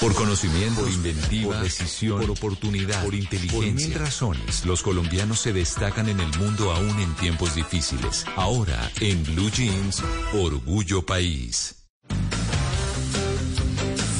Por conocimiento, por inventiva, por decisión, por oportunidad, por inteligencia. Por mil razones, los colombianos se destacan en el mundo aún en tiempos difíciles. Ahora, en Blue Jeans, Orgullo País.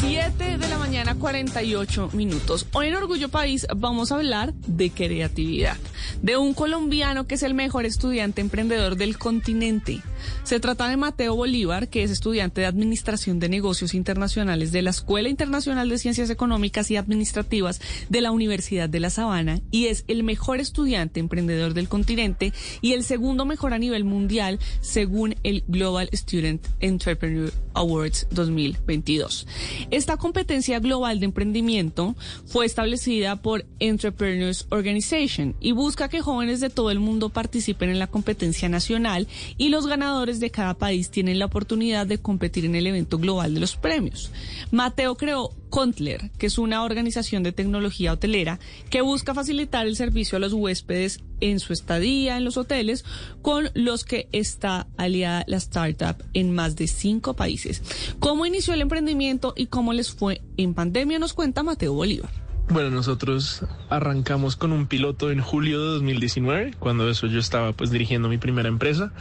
7 de la mañana, 48 minutos. Hoy en Orgullo País vamos a hablar de creatividad, de un colombiano que es el mejor estudiante emprendedor del continente. Se trata de Mateo Bolívar, que es estudiante de Administración de Negocios Internacionales de la Escuela Internacional de Ciencias Económicas y Administrativas de la Universidad de La Sabana y es el mejor estudiante emprendedor del continente y el segundo mejor a nivel mundial según el Global Student Entrepreneur Awards 2022. Esta competencia global de emprendimiento fue establecida por Entrepreneurs Organization y busca que jóvenes de todo el mundo participen en la competencia nacional y los ganadores de cada país tienen la oportunidad de competir en el evento global de los premios. Mateo creó Contler, que es una organización de tecnología hotelera que busca facilitar el servicio a los huéspedes en su estadía en los hoteles con los que está aliada la startup en más de cinco países. ¿Cómo inició el emprendimiento y cómo les fue en pandemia? Nos cuenta Mateo Bolívar. Bueno, nosotros arrancamos con un piloto en julio de 2019, cuando eso yo estaba pues dirigiendo mi primera empresa,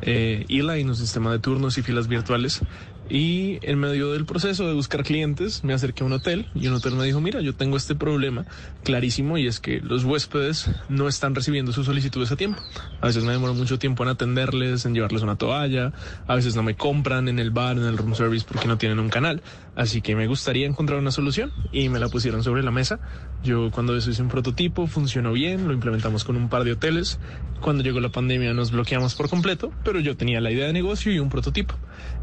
eh, Ela, un sistema de turnos y filas virtuales. Y en medio del proceso de buscar clientes, me acerqué a un hotel y un hotel me dijo, mira, yo tengo este problema clarísimo y es que los huéspedes no están recibiendo sus solicitudes a tiempo. A veces me demoro mucho tiempo en atenderles, en llevarles una toalla, a veces no me compran en el bar, en el room service porque no tienen un canal. Así que me gustaría encontrar una solución y me la pusieron sobre la mesa. Yo cuando eso hice un prototipo, funcionó bien, lo implementamos con un par de hoteles. Cuando llegó la pandemia nos bloqueamos por completo, pero yo tenía la idea de negocio y un prototipo.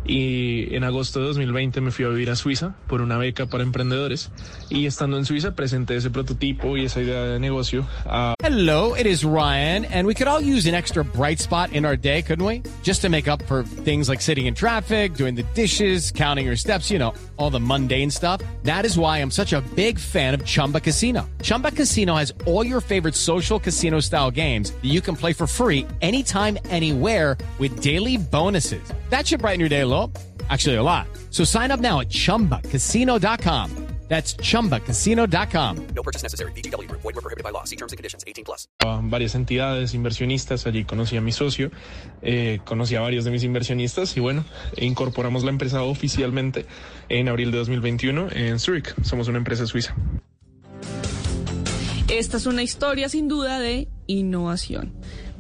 Y en agosto de 2020 me fui a vivir a Suiza por una beca para emprendedores y estando en Suiza presenté ese prototipo y esa idea de negocio a Hello, it is Ryan, and we could all use an extra bright spot in our day, couldn't we? Just to make up for things like sitting in traffic, doing the dishes, counting your steps, you know, all the mundane stuff. That is why I'm such a big fan of Chumba Casino. Chumba Casino has all your favorite social casino style games that you can play for free anytime, anywhere with daily bonuses. That should brighten your day a little. Actually, a lot. So sign up now at chumbacasino.com. That's chumbacasino.com. No purchase necessary. BGW. Void were prohibited by law. See terms and conditions. 18 plus. varias entidades, inversionistas. Allí conocí a mi socio, eh, conocí a varios de mis inversionistas y bueno, incorporamos la empresa oficialmente en abril de 2021 en Zurich. Somos una empresa suiza. Esta es una historia sin duda de innovación.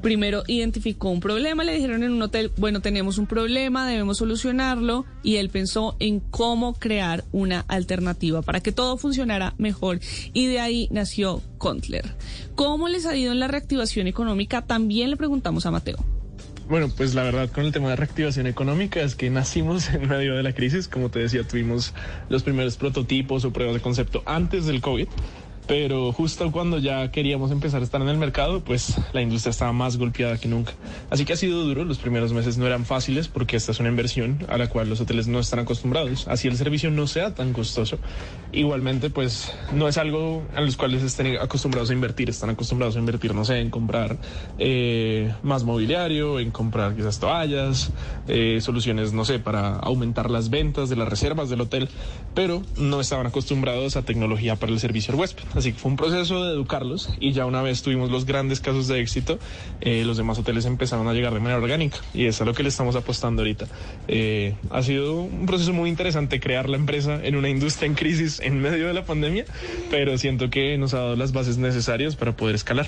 Primero identificó un problema, le dijeron en un hotel, bueno, tenemos un problema, debemos solucionarlo, y él pensó en cómo crear una alternativa para que todo funcionara mejor, y de ahí nació Contler. ¿Cómo les ha ido en la reactivación económica? También le preguntamos a Mateo. Bueno, pues la verdad con el tema de reactivación económica es que nacimos en medio de la crisis. Como te decía, tuvimos los primeros prototipos o pruebas de concepto antes del COVID. Pero justo cuando ya queríamos empezar a estar en el mercado, pues la industria estaba más golpeada que nunca. Así que ha sido duro, los primeros meses no eran fáciles porque esta es una inversión a la cual los hoteles no están acostumbrados. Así el servicio no sea tan costoso. Igualmente, pues no es algo a los cuales estén acostumbrados a invertir. Están acostumbrados a invertir, no sé, en comprar eh, más mobiliario, en comprar quizás toallas, eh, soluciones, no sé, para aumentar las ventas de las reservas del hotel, pero no estaban acostumbrados a tecnología para el servicio al huésped. Así que fue un proceso de educarlos y ya una vez tuvimos los grandes casos de éxito, eh, los demás hoteles empezaron a llegar de manera orgánica y es a lo que le estamos apostando ahorita. Eh, ha sido un proceso muy interesante crear la empresa en una industria en crisis en medio de la pandemia, pero siento que nos ha dado las bases necesarias para poder escalar.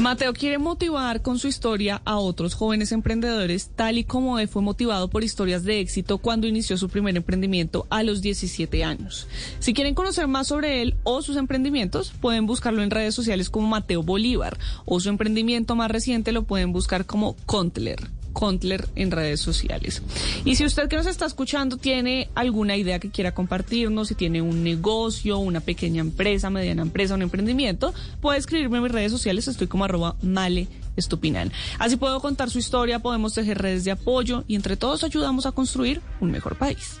Mateo quiere motivar con su historia a otros jóvenes emprendedores, tal y como él fue motivado por historias de éxito cuando inició su primer emprendimiento a los 17 años. Si quieren conocer más sobre él o sus emprendimientos, pueden buscarlo en redes sociales como Mateo Bolívar o su emprendimiento más reciente lo pueden buscar como Contler. Contler en redes sociales. Y si usted que nos está escuchando tiene alguna idea que quiera compartirnos, si tiene un negocio, una pequeña empresa, mediana empresa, un emprendimiento, puede escribirme en mis redes sociales, estoy como arroba male estupinal. Así puedo contar su historia, podemos tejer redes de apoyo y entre todos ayudamos a construir un mejor país.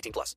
18 plus.